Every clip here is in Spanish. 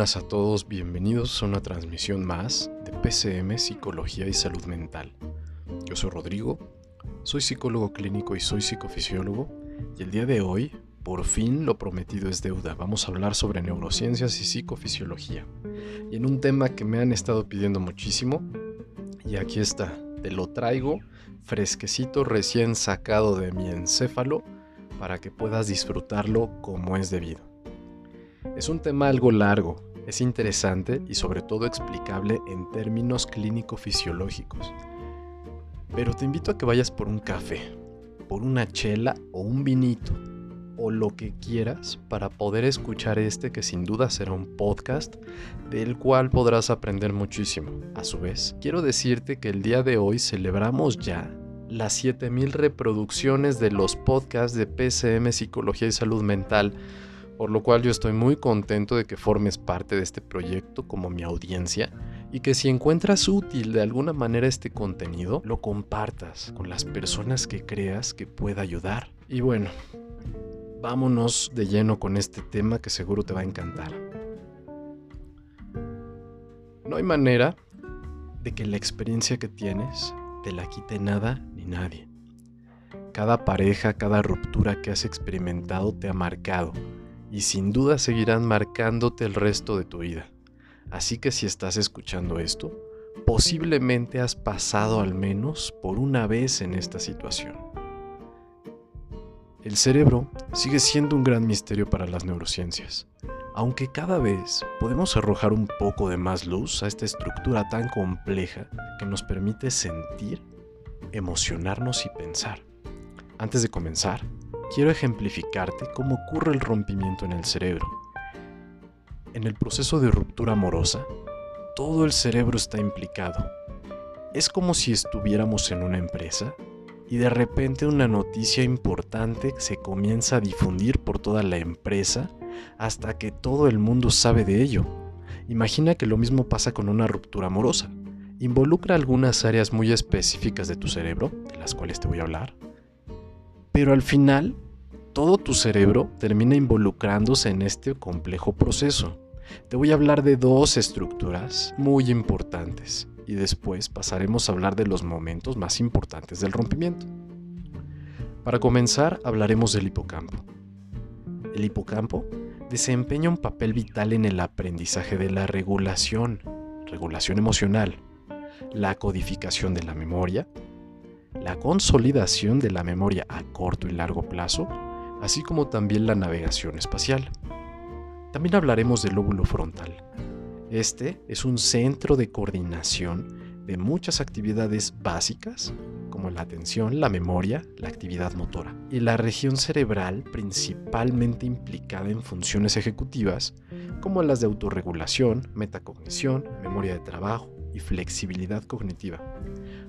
buenas a todos, bienvenidos a una transmisión más de PCM Psicología y Salud Mental. Yo soy Rodrigo, soy psicólogo clínico y soy psicofisiólogo y el día de hoy, por fin lo prometido es deuda, vamos a hablar sobre neurociencias y psicofisiología. Y en un tema que me han estado pidiendo muchísimo, y aquí está, te lo traigo fresquecito recién sacado de mi encéfalo para que puedas disfrutarlo como es debido. Es un tema algo largo, es interesante y sobre todo explicable en términos clínico-fisiológicos. Pero te invito a que vayas por un café, por una chela o un vinito, o lo que quieras para poder escuchar este que sin duda será un podcast del cual podrás aprender muchísimo. A su vez, quiero decirte que el día de hoy celebramos ya las 7000 reproducciones de los podcasts de PCM Psicología y Salud Mental por lo cual yo estoy muy contento de que formes parte de este proyecto como mi audiencia y que si encuentras útil de alguna manera este contenido, lo compartas con las personas que creas que pueda ayudar. Y bueno, vámonos de lleno con este tema que seguro te va a encantar. No hay manera de que la experiencia que tienes te la quite nada ni nadie. Cada pareja, cada ruptura que has experimentado te ha marcado y sin duda seguirán marcándote el resto de tu vida. Así que si estás escuchando esto, posiblemente has pasado al menos por una vez en esta situación. El cerebro sigue siendo un gran misterio para las neurociencias, aunque cada vez podemos arrojar un poco de más luz a esta estructura tan compleja que nos permite sentir, emocionarnos y pensar. Antes de comenzar, quiero ejemplificarte cómo ocurre el rompimiento en el cerebro. En el proceso de ruptura amorosa, todo el cerebro está implicado. Es como si estuviéramos en una empresa y de repente una noticia importante se comienza a difundir por toda la empresa hasta que todo el mundo sabe de ello. Imagina que lo mismo pasa con una ruptura amorosa. Involucra algunas áreas muy específicas de tu cerebro, de las cuales te voy a hablar, pero al final, todo tu cerebro termina involucrándose en este complejo proceso. Te voy a hablar de dos estructuras muy importantes y después pasaremos a hablar de los momentos más importantes del rompimiento. Para comenzar, hablaremos del hipocampo. El hipocampo desempeña un papel vital en el aprendizaje de la regulación, regulación emocional, la codificación de la memoria, la consolidación de la memoria a corto y largo plazo, así como también la navegación espacial. También hablaremos del lóbulo frontal. Este es un centro de coordinación de muchas actividades básicas, como la atención, la memoria, la actividad motora, y la región cerebral principalmente implicada en funciones ejecutivas, como las de autorregulación, metacognición, memoria de trabajo y flexibilidad cognitiva.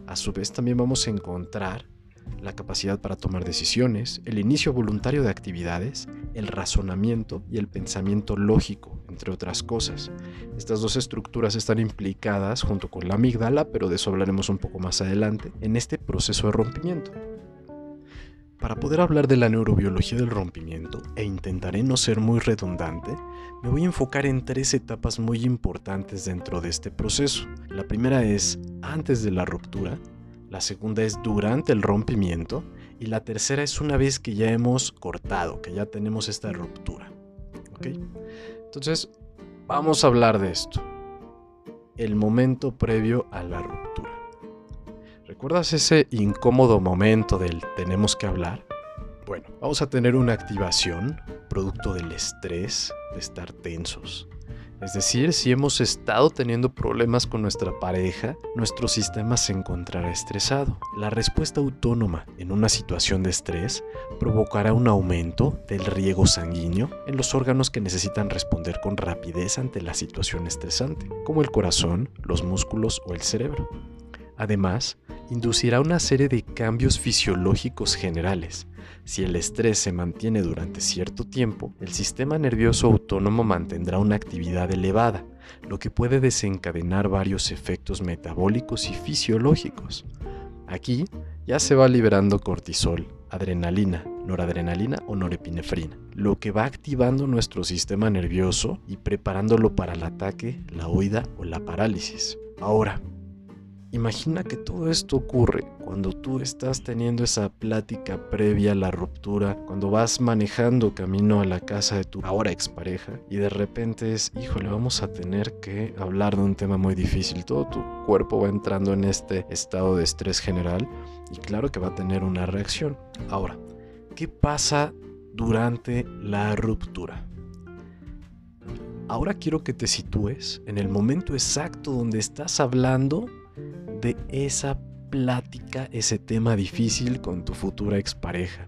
A su vez también vamos a encontrar la capacidad para tomar decisiones, el inicio voluntario de actividades, el razonamiento y el pensamiento lógico, entre otras cosas. Estas dos estructuras están implicadas junto con la amígdala, pero de eso hablaremos un poco más adelante, en este proceso de rompimiento. Para poder hablar de la neurobiología del rompimiento, e intentaré no ser muy redundante, me voy a enfocar en tres etapas muy importantes dentro de este proceso. La primera es antes de la ruptura, la segunda es durante el rompimiento y la tercera es una vez que ya hemos cortado, que ya tenemos esta ruptura. ¿Ok? Entonces, vamos a hablar de esto. El momento previo a la ruptura. ¿Recuerdas ese incómodo momento del tenemos que hablar? Bueno, vamos a tener una activación producto del estrés, de estar tensos. Es decir, si hemos estado teniendo problemas con nuestra pareja, nuestro sistema se encontrará estresado. La respuesta autónoma en una situación de estrés provocará un aumento del riego sanguíneo en los órganos que necesitan responder con rapidez ante la situación estresante, como el corazón, los músculos o el cerebro. Además, inducirá una serie de cambios fisiológicos generales. Si el estrés se mantiene durante cierto tiempo, el sistema nervioso autónomo mantendrá una actividad elevada, lo que puede desencadenar varios efectos metabólicos y fisiológicos. Aquí ya se va liberando cortisol, adrenalina, noradrenalina o norepinefrina, lo que va activando nuestro sistema nervioso y preparándolo para el ataque, la huida o la parálisis. Ahora, Imagina que todo esto ocurre cuando tú estás teniendo esa plática previa a la ruptura, cuando vas manejando camino a la casa de tu ahora expareja y de repente es, híjole, vamos a tener que hablar de un tema muy difícil. Todo tu cuerpo va entrando en este estado de estrés general y claro que va a tener una reacción. Ahora, ¿qué pasa durante la ruptura? Ahora quiero que te sitúes en el momento exacto donde estás hablando de esa plática, ese tema difícil con tu futura expareja.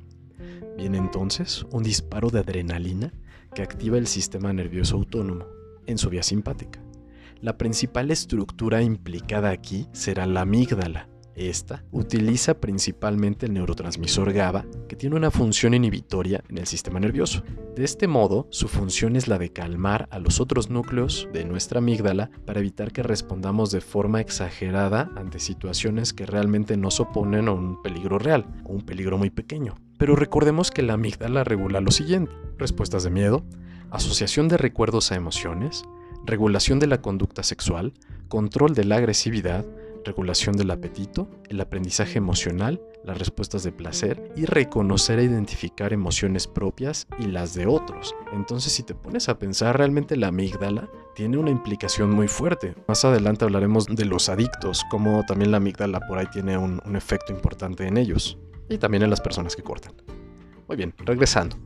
Viene entonces un disparo de adrenalina que activa el sistema nervioso autónomo en su vía simpática. La principal estructura implicada aquí será la amígdala, esta utiliza principalmente el neurotransmisor GABA, que tiene una función inhibitoria en el sistema nervioso. De este modo, su función es la de calmar a los otros núcleos de nuestra amígdala para evitar que respondamos de forma exagerada ante situaciones que realmente nos oponen a un peligro real o un peligro muy pequeño. Pero recordemos que la amígdala regula lo siguiente: respuestas de miedo, asociación de recuerdos a emociones, regulación de la conducta sexual, control de la agresividad, regulación del apetito, el aprendizaje emocional, las respuestas de placer y reconocer e identificar emociones propias y las de otros. Entonces si te pones a pensar realmente la amígdala tiene una implicación muy fuerte. Más adelante hablaremos de los adictos, como también la amígdala por ahí tiene un, un efecto importante en ellos y también en las personas que cortan. Muy bien, regresando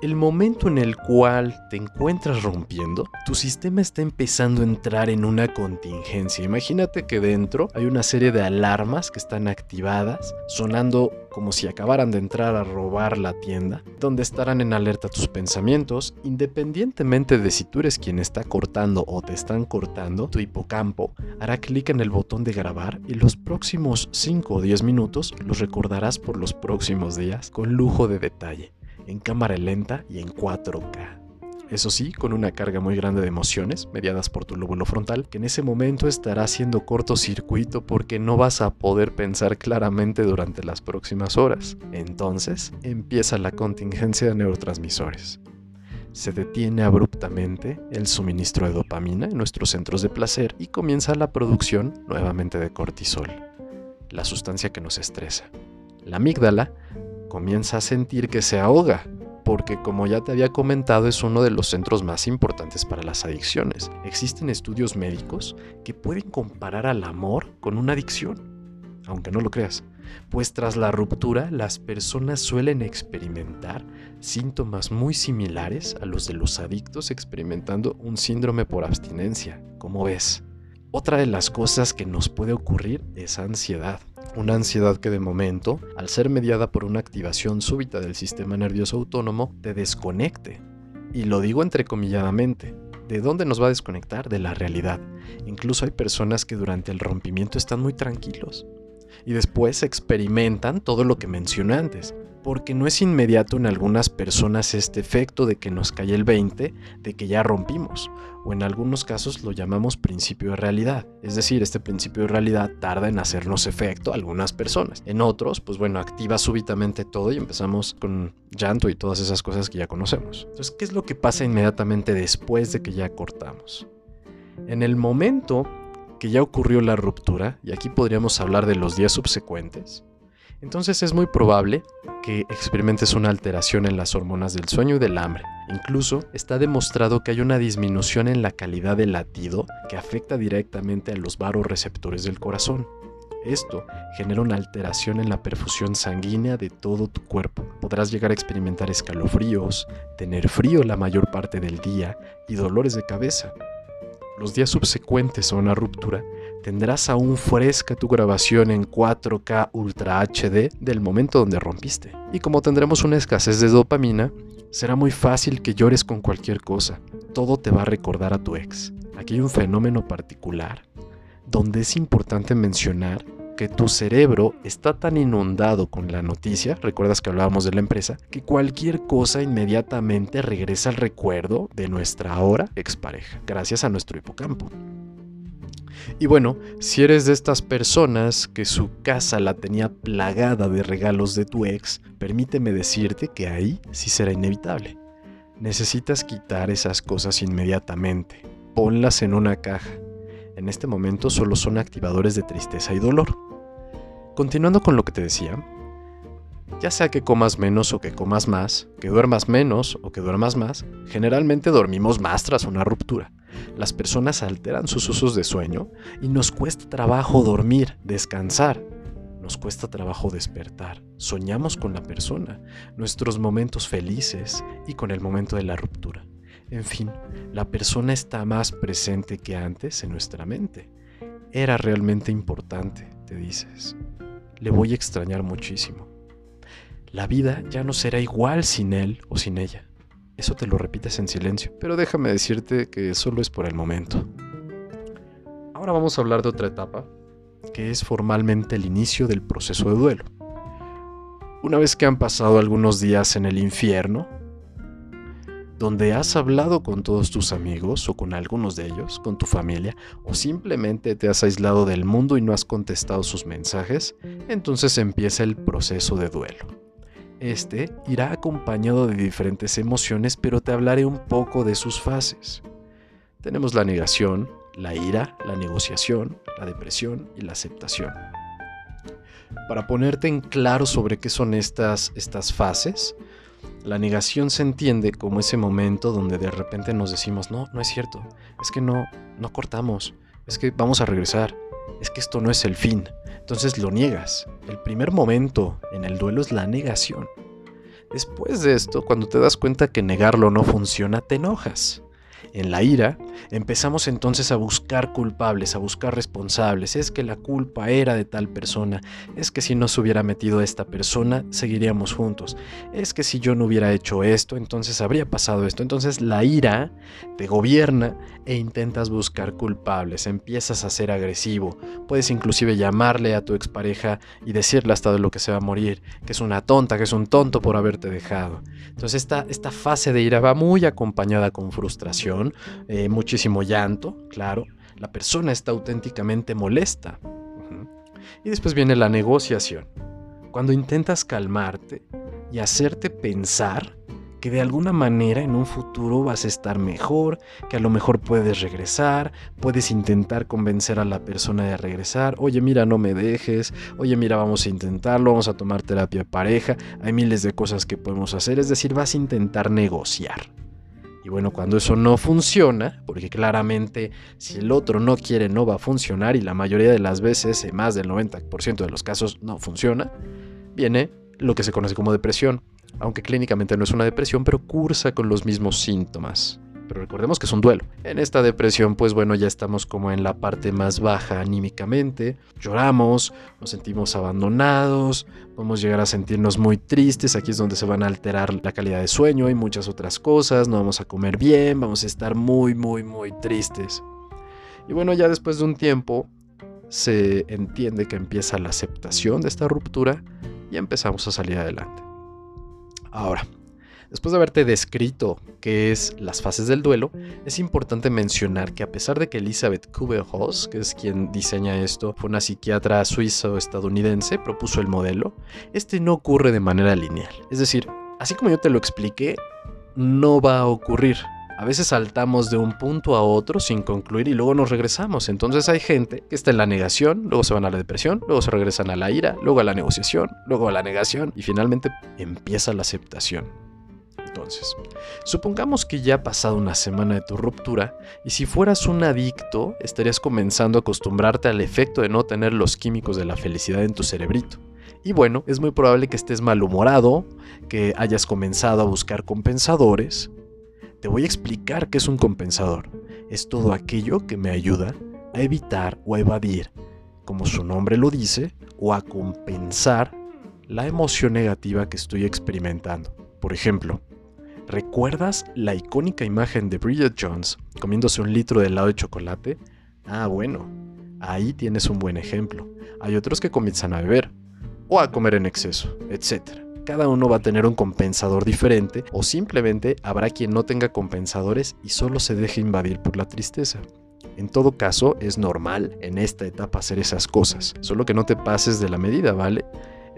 el momento en el cual te encuentras rompiendo, tu sistema está empezando a entrar en una contingencia. Imagínate que dentro hay una serie de alarmas que están activadas, sonando como si acabaran de entrar a robar la tienda, donde estarán en alerta tus pensamientos, independientemente de si tú eres quien está cortando o te están cortando, tu hipocampo hará clic en el botón de grabar y los próximos 5 o 10 minutos los recordarás por los próximos días con lujo de detalle en cámara lenta y en 4K. Eso sí, con una carga muy grande de emociones, mediadas por tu lóbulo frontal, que en ese momento estará haciendo cortocircuito porque no vas a poder pensar claramente durante las próximas horas. Entonces, empieza la contingencia de neurotransmisores. Se detiene abruptamente el suministro de dopamina en nuestros centros de placer y comienza la producción nuevamente de cortisol, la sustancia que nos estresa. La amígdala comienza a sentir que se ahoga, porque como ya te había comentado es uno de los centros más importantes para las adicciones. Existen estudios médicos que pueden comparar al amor con una adicción, aunque no lo creas, pues tras la ruptura las personas suelen experimentar síntomas muy similares a los de los adictos experimentando un síndrome por abstinencia, como ves. Otra de las cosas que nos puede ocurrir es ansiedad. Una ansiedad que de momento, al ser mediada por una activación súbita del sistema nervioso autónomo, te desconecte. Y lo digo entrecomilladamente. ¿De dónde nos va a desconectar? De la realidad. Incluso hay personas que durante el rompimiento están muy tranquilos. Y después experimentan todo lo que mencioné antes porque no es inmediato en algunas personas este efecto de que nos cae el 20 de que ya rompimos, o en algunos casos lo llamamos principio de realidad, es decir, este principio de realidad tarda en hacernos efecto a algunas personas. En otros, pues bueno, activa súbitamente todo y empezamos con llanto y todas esas cosas que ya conocemos. Entonces, ¿qué es lo que pasa inmediatamente después de que ya cortamos? En el momento que ya ocurrió la ruptura, y aquí podríamos hablar de los días subsecuentes, entonces es muy probable que experimentes una alteración en las hormonas del sueño y del hambre. Incluso está demostrado que hay una disminución en la calidad del latido que afecta directamente a los varoreceptores del corazón. Esto genera una alteración en la perfusión sanguínea de todo tu cuerpo. Podrás llegar a experimentar escalofríos, tener frío la mayor parte del día y dolores de cabeza. Los días subsecuentes a una ruptura tendrás aún fresca tu grabación en 4K Ultra HD del momento donde rompiste. Y como tendremos una escasez de dopamina, será muy fácil que llores con cualquier cosa. Todo te va a recordar a tu ex. Aquí hay un fenómeno particular donde es importante mencionar que tu cerebro está tan inundado con la noticia, recuerdas que hablábamos de la empresa, que cualquier cosa inmediatamente regresa al recuerdo de nuestra ahora expareja, gracias a nuestro hipocampo. Y bueno, si eres de estas personas que su casa la tenía plagada de regalos de tu ex, permíteme decirte que ahí sí será inevitable. Necesitas quitar esas cosas inmediatamente. Ponlas en una caja. En este momento solo son activadores de tristeza y dolor. Continuando con lo que te decía, ya sea que comas menos o que comas más, que duermas menos o que duermas más, generalmente dormimos más tras una ruptura. Las personas alteran sus usos de sueño y nos cuesta trabajo dormir, descansar. Nos cuesta trabajo despertar. Soñamos con la persona, nuestros momentos felices y con el momento de la ruptura. En fin, la persona está más presente que antes en nuestra mente. Era realmente importante, te dices. Le voy a extrañar muchísimo. La vida ya no será igual sin él o sin ella. Eso te lo repites en silencio, pero déjame decirte que solo es por el momento. Ahora vamos a hablar de otra etapa, que es formalmente el inicio del proceso de duelo. Una vez que han pasado algunos días en el infierno, donde has hablado con todos tus amigos o con algunos de ellos, con tu familia, o simplemente te has aislado del mundo y no has contestado sus mensajes, entonces empieza el proceso de duelo. Este irá acompañado de diferentes emociones, pero te hablaré un poco de sus fases. Tenemos la negación, la ira, la negociación, la depresión y la aceptación. Para ponerte en claro sobre qué son estas, estas fases, la negación se entiende como ese momento donde de repente nos decimos, no, no es cierto, es que no, no cortamos, es que vamos a regresar, es que esto no es el fin. Entonces lo niegas. El primer momento en el duelo es la negación. Después de esto, cuando te das cuenta que negarlo no funciona, te enojas. En la ira, empezamos entonces a buscar culpables, a buscar responsables. Es que la culpa era de tal persona. Es que si no se hubiera metido esta persona, seguiríamos juntos. Es que si yo no hubiera hecho esto, entonces habría pasado esto. Entonces la ira te gobierna e intentas buscar culpables. Empiezas a ser agresivo. Puedes inclusive llamarle a tu expareja y decirle hasta de lo que se va a morir, que es una tonta, que es un tonto por haberte dejado. Entonces esta, esta fase de ira va muy acompañada con frustración eh, muchísimo llanto, claro. La persona está auténticamente molesta. Y después viene la negociación. Cuando intentas calmarte y hacerte pensar que de alguna manera en un futuro vas a estar mejor, que a lo mejor puedes regresar, puedes intentar convencer a la persona de regresar, oye mira no me dejes, oye mira vamos a intentarlo, vamos a tomar terapia de pareja, hay miles de cosas que podemos hacer, es decir, vas a intentar negociar. Y bueno, cuando eso no funciona, porque claramente si el otro no quiere no va a funcionar y la mayoría de las veces, eh, más del 90% de los casos no funciona, viene lo que se conoce como depresión, aunque clínicamente no es una depresión, pero cursa con los mismos síntomas pero recordemos que es un duelo. En esta depresión, pues bueno, ya estamos como en la parte más baja anímicamente, lloramos, nos sentimos abandonados, podemos llegar a sentirnos muy tristes, aquí es donde se van a alterar la calidad de sueño y muchas otras cosas, no vamos a comer bien, vamos a estar muy, muy, muy tristes. Y bueno, ya después de un tiempo se entiende que empieza la aceptación de esta ruptura y empezamos a salir adelante. Ahora, Después de haberte descrito qué es las fases del duelo, es importante mencionar que a pesar de que Elizabeth Kubler-Ross, que es quien diseña esto, fue una psiquiatra suizo-estadounidense, propuso el modelo, este no ocurre de manera lineal. Es decir, así como yo te lo expliqué, no va a ocurrir. A veces saltamos de un punto a otro sin concluir y luego nos regresamos. Entonces hay gente que está en la negación, luego se van a la depresión, luego se regresan a la ira, luego a la negociación, luego a la negación y finalmente empieza la aceptación. Entonces, supongamos que ya ha pasado una semana de tu ruptura y si fueras un adicto estarías comenzando a acostumbrarte al efecto de no tener los químicos de la felicidad en tu cerebrito. Y bueno, es muy probable que estés malhumorado, que hayas comenzado a buscar compensadores. Te voy a explicar qué es un compensador. Es todo aquello que me ayuda a evitar o a evadir, como su nombre lo dice, o a compensar la emoción negativa que estoy experimentando. Por ejemplo, ¿Recuerdas la icónica imagen de Bridget Jones comiéndose un litro de helado de chocolate? Ah, bueno, ahí tienes un buen ejemplo. Hay otros que comienzan a beber o a comer en exceso, etc. Cada uno va a tener un compensador diferente o simplemente habrá quien no tenga compensadores y solo se deje invadir por la tristeza. En todo caso, es normal en esta etapa hacer esas cosas, solo que no te pases de la medida, ¿vale?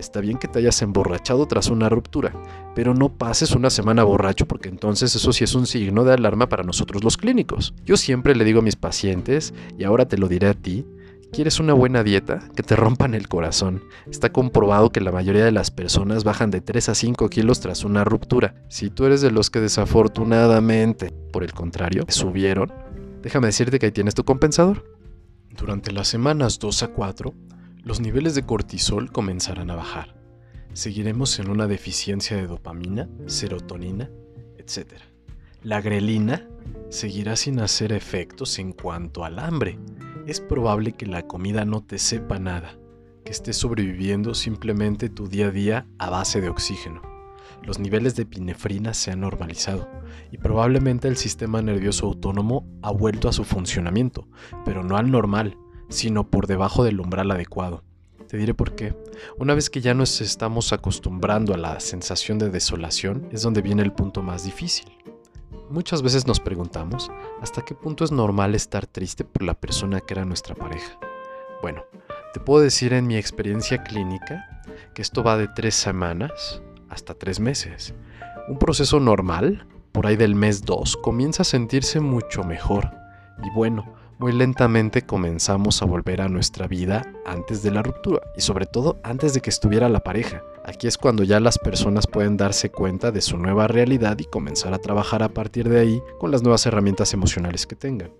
Está bien que te hayas emborrachado tras una ruptura, pero no pases una semana borracho porque entonces eso sí es un signo de alarma para nosotros los clínicos. Yo siempre le digo a mis pacientes, y ahora te lo diré a ti, ¿Quieres una buena dieta? Que te rompan el corazón. Está comprobado que la mayoría de las personas bajan de 3 a 5 kilos tras una ruptura. Si tú eres de los que desafortunadamente, por el contrario, subieron, déjame decirte que ahí tienes tu compensador. Durante las semanas 2 a 4, los niveles de cortisol comenzarán a bajar. Seguiremos en una deficiencia de dopamina, serotonina, etc. La grelina seguirá sin hacer efectos en cuanto al hambre. Es probable que la comida no te sepa nada, que estés sobreviviendo simplemente tu día a día a base de oxígeno. Los niveles de epinefrina se han normalizado y probablemente el sistema nervioso autónomo ha vuelto a su funcionamiento, pero no al normal, sino por debajo del umbral adecuado. Te diré por qué. Una vez que ya nos estamos acostumbrando a la sensación de desolación, es donde viene el punto más difícil. Muchas veces nos preguntamos hasta qué punto es normal estar triste por la persona que era nuestra pareja. Bueno, te puedo decir en mi experiencia clínica que esto va de tres semanas hasta tres meses. Un proceso normal, por ahí del mes 2, comienza a sentirse mucho mejor. Y bueno, muy lentamente comenzamos a volver a nuestra vida antes de la ruptura y sobre todo antes de que estuviera la pareja. Aquí es cuando ya las personas pueden darse cuenta de su nueva realidad y comenzar a trabajar a partir de ahí con las nuevas herramientas emocionales que tengan.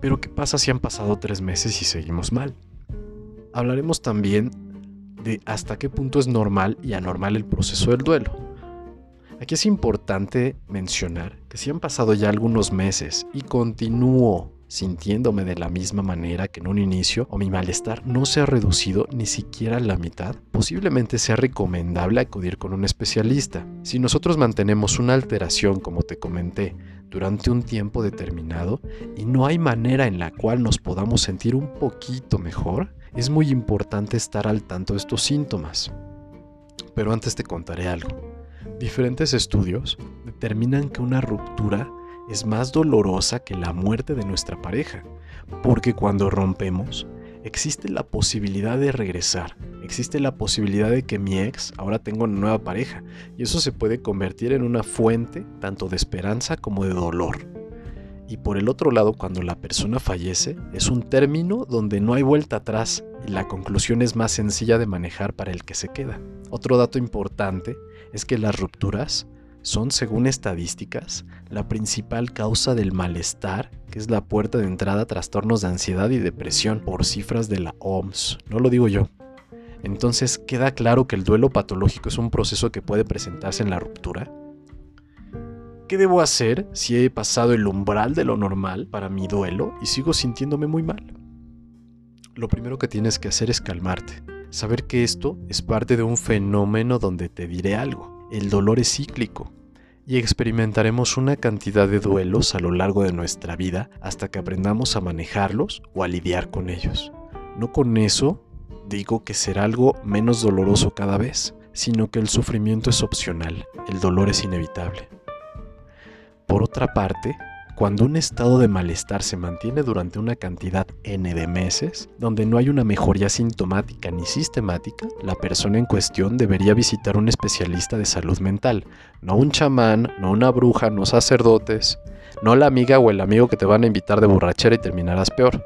Pero ¿qué pasa si han pasado tres meses y seguimos mal? Hablaremos también de hasta qué punto es normal y anormal el proceso del duelo. Aquí es importante mencionar que si han pasado ya algunos meses y continúo sintiéndome de la misma manera que en un inicio o mi malestar no se ha reducido ni siquiera a la mitad, posiblemente sea recomendable acudir con un especialista. Si nosotros mantenemos una alteración, como te comenté, durante un tiempo determinado y no hay manera en la cual nos podamos sentir un poquito mejor, es muy importante estar al tanto de estos síntomas. Pero antes te contaré algo. Diferentes estudios determinan que una ruptura es más dolorosa que la muerte de nuestra pareja, porque cuando rompemos, existe la posibilidad de regresar, existe la posibilidad de que mi ex ahora tenga una nueva pareja, y eso se puede convertir en una fuente tanto de esperanza como de dolor. Y por el otro lado, cuando la persona fallece, es un término donde no hay vuelta atrás y la conclusión es más sencilla de manejar para el que se queda. Otro dato importante es que las rupturas son, según estadísticas, la principal causa del malestar, que es la puerta de entrada a trastornos de ansiedad y depresión por cifras de la OMS. No lo digo yo. Entonces, ¿queda claro que el duelo patológico es un proceso que puede presentarse en la ruptura? ¿Qué debo hacer si he pasado el umbral de lo normal para mi duelo y sigo sintiéndome muy mal? Lo primero que tienes que hacer es calmarte, saber que esto es parte de un fenómeno donde te diré algo. El dolor es cíclico y experimentaremos una cantidad de duelos a lo largo de nuestra vida hasta que aprendamos a manejarlos o a lidiar con ellos. No con eso digo que será algo menos doloroso cada vez, sino que el sufrimiento es opcional, el dolor es inevitable. Por otra parte, cuando un estado de malestar se mantiene durante una cantidad n de meses, donde no hay una mejoría sintomática ni sistemática, la persona en cuestión debería visitar un especialista de salud mental, no un chamán, no una bruja, no sacerdotes, no la amiga o el amigo que te van a invitar de borrachera y terminarás peor.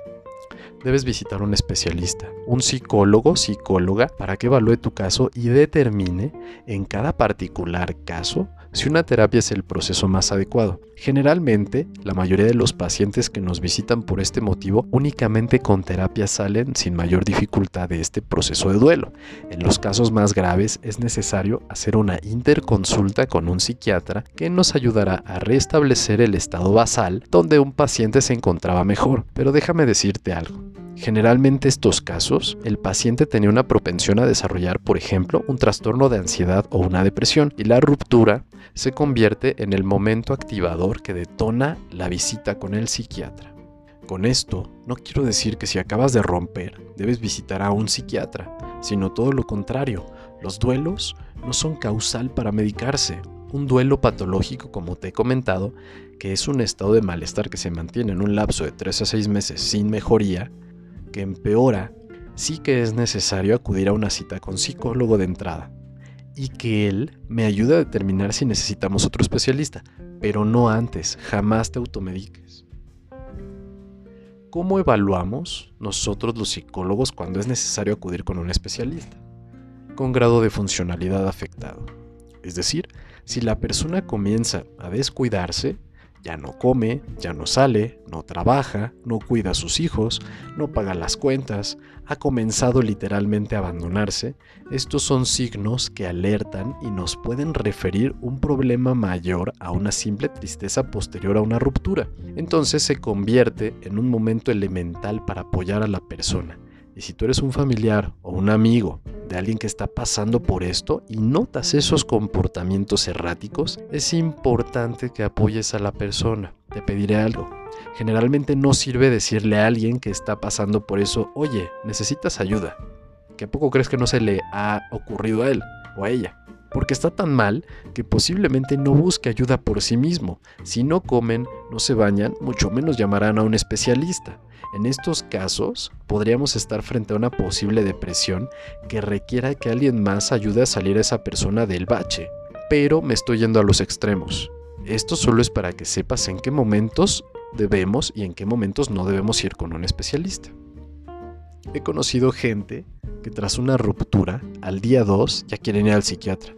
Debes visitar un especialista, un psicólogo, psicóloga, para que evalúe tu caso y determine en cada particular caso si una terapia es el proceso más adecuado. Generalmente, la mayoría de los pacientes que nos visitan por este motivo únicamente con terapia salen sin mayor dificultad de este proceso de duelo. En los casos más graves es necesario hacer una interconsulta con un psiquiatra que nos ayudará a restablecer el estado basal donde un paciente se encontraba mejor. Pero déjame decirte algo. Generalmente estos casos, el paciente tenía una propensión a desarrollar, por ejemplo, un trastorno de ansiedad o una depresión, y la ruptura se convierte en el momento activador que detona la visita con el psiquiatra. Con esto, no quiero decir que si acabas de romper, debes visitar a un psiquiatra, sino todo lo contrario. Los duelos no son causal para medicarse. Un duelo patológico, como te he comentado, que es un estado de malestar que se mantiene en un lapso de 3 a 6 meses sin mejoría, que empeora, sí que es necesario acudir a una cita con psicólogo de entrada y que él me ayude a determinar si necesitamos otro especialista, pero no antes, jamás te automediques. ¿Cómo evaluamos nosotros los psicólogos cuando es necesario acudir con un especialista? Con grado de funcionalidad afectado. Es decir, si la persona comienza a descuidarse, ya no come, ya no sale, no trabaja, no cuida a sus hijos, no paga las cuentas, ha comenzado literalmente a abandonarse, estos son signos que alertan y nos pueden referir un problema mayor a una simple tristeza posterior a una ruptura. Entonces se convierte en un momento elemental para apoyar a la persona. Y si tú eres un familiar o un amigo de alguien que está pasando por esto y notas esos comportamientos erráticos, es importante que apoyes a la persona. Te pediré algo. Generalmente no sirve decirle a alguien que está pasando por eso, oye, necesitas ayuda. ¿Que a poco crees que no se le ha ocurrido a él o a ella? porque está tan mal que posiblemente no busque ayuda por sí mismo. Si no comen, no se bañan, mucho menos llamarán a un especialista. En estos casos, podríamos estar frente a una posible depresión que requiera que alguien más ayude a salir a esa persona del bache. Pero me estoy yendo a los extremos. Esto solo es para que sepas en qué momentos debemos y en qué momentos no debemos ir con un especialista. He conocido gente que tras una ruptura, al día 2 ya quieren ir al psiquiatra.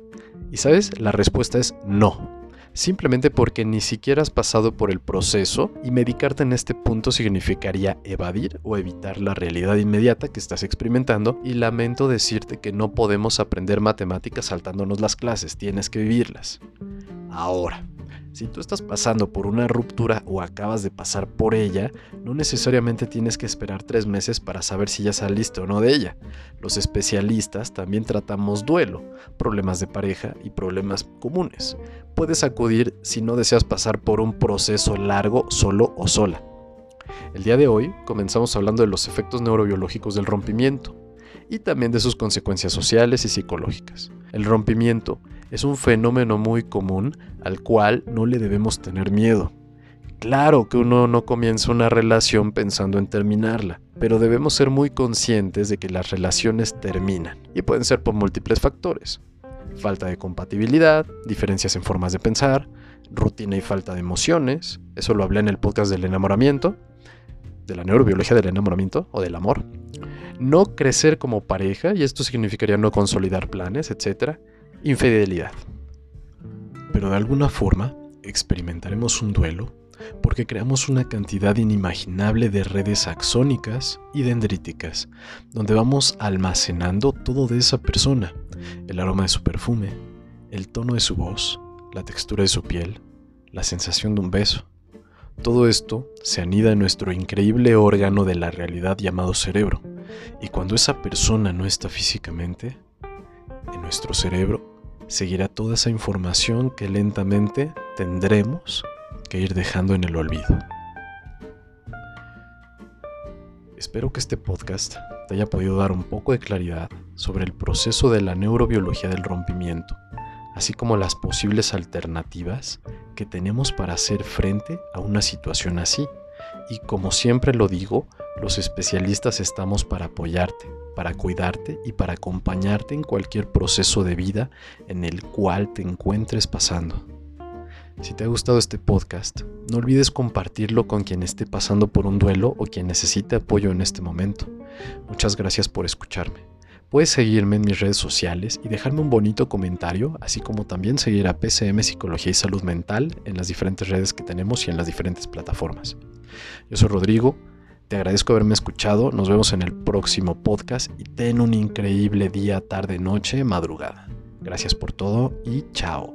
Y sabes, la respuesta es no simplemente porque ni siquiera has pasado por el proceso y medicarte en este punto significaría evadir o evitar la realidad inmediata que estás experimentando y lamento decirte que no podemos aprender matemáticas saltándonos las clases, tienes que vivirlas. Ahora, si tú estás pasando por una ruptura o acabas de pasar por ella, no necesariamente tienes que esperar tres meses para saber si ya saliste o no de ella. Los especialistas también tratamos duelo, problemas de pareja y problemas comunes. Puedes acudir si no deseas pasar por un proceso largo solo o sola. El día de hoy comenzamos hablando de los efectos neurobiológicos del rompimiento y también de sus consecuencias sociales y psicológicas. El rompimiento es un fenómeno muy común al cual no le debemos tener miedo. Claro que uno no comienza una relación pensando en terminarla, pero debemos ser muy conscientes de que las relaciones terminan y pueden ser por múltiples factores. Falta de compatibilidad, diferencias en formas de pensar, rutina y falta de emociones, eso lo hablé en el podcast del enamoramiento, de la neurobiología del enamoramiento o del amor, no crecer como pareja, y esto significaría no consolidar planes, etc. Infidelidad. Pero de alguna forma experimentaremos un duelo porque creamos una cantidad inimaginable de redes axónicas y dendríticas, donde vamos almacenando todo de esa persona, el aroma de su perfume, el tono de su voz, la textura de su piel, la sensación de un beso. Todo esto se anida en nuestro increíble órgano de la realidad llamado cerebro, y cuando esa persona no está físicamente, en nuestro cerebro seguirá toda esa información que lentamente tendremos que ir dejando en el olvido. Espero que este podcast te haya podido dar un poco de claridad sobre el proceso de la neurobiología del rompimiento, así como las posibles alternativas que tenemos para hacer frente a una situación así. Y como siempre lo digo, los especialistas estamos para apoyarte, para cuidarte y para acompañarte en cualquier proceso de vida en el cual te encuentres pasando. Si te ha gustado este podcast, no olvides compartirlo con quien esté pasando por un duelo o quien necesite apoyo en este momento. Muchas gracias por escucharme. Puedes seguirme en mis redes sociales y dejarme un bonito comentario, así como también seguir a PCM Psicología y Salud Mental en las diferentes redes que tenemos y en las diferentes plataformas. Yo soy Rodrigo, te agradezco haberme escuchado, nos vemos en el próximo podcast y ten un increíble día, tarde, noche, madrugada. Gracias por todo y chao.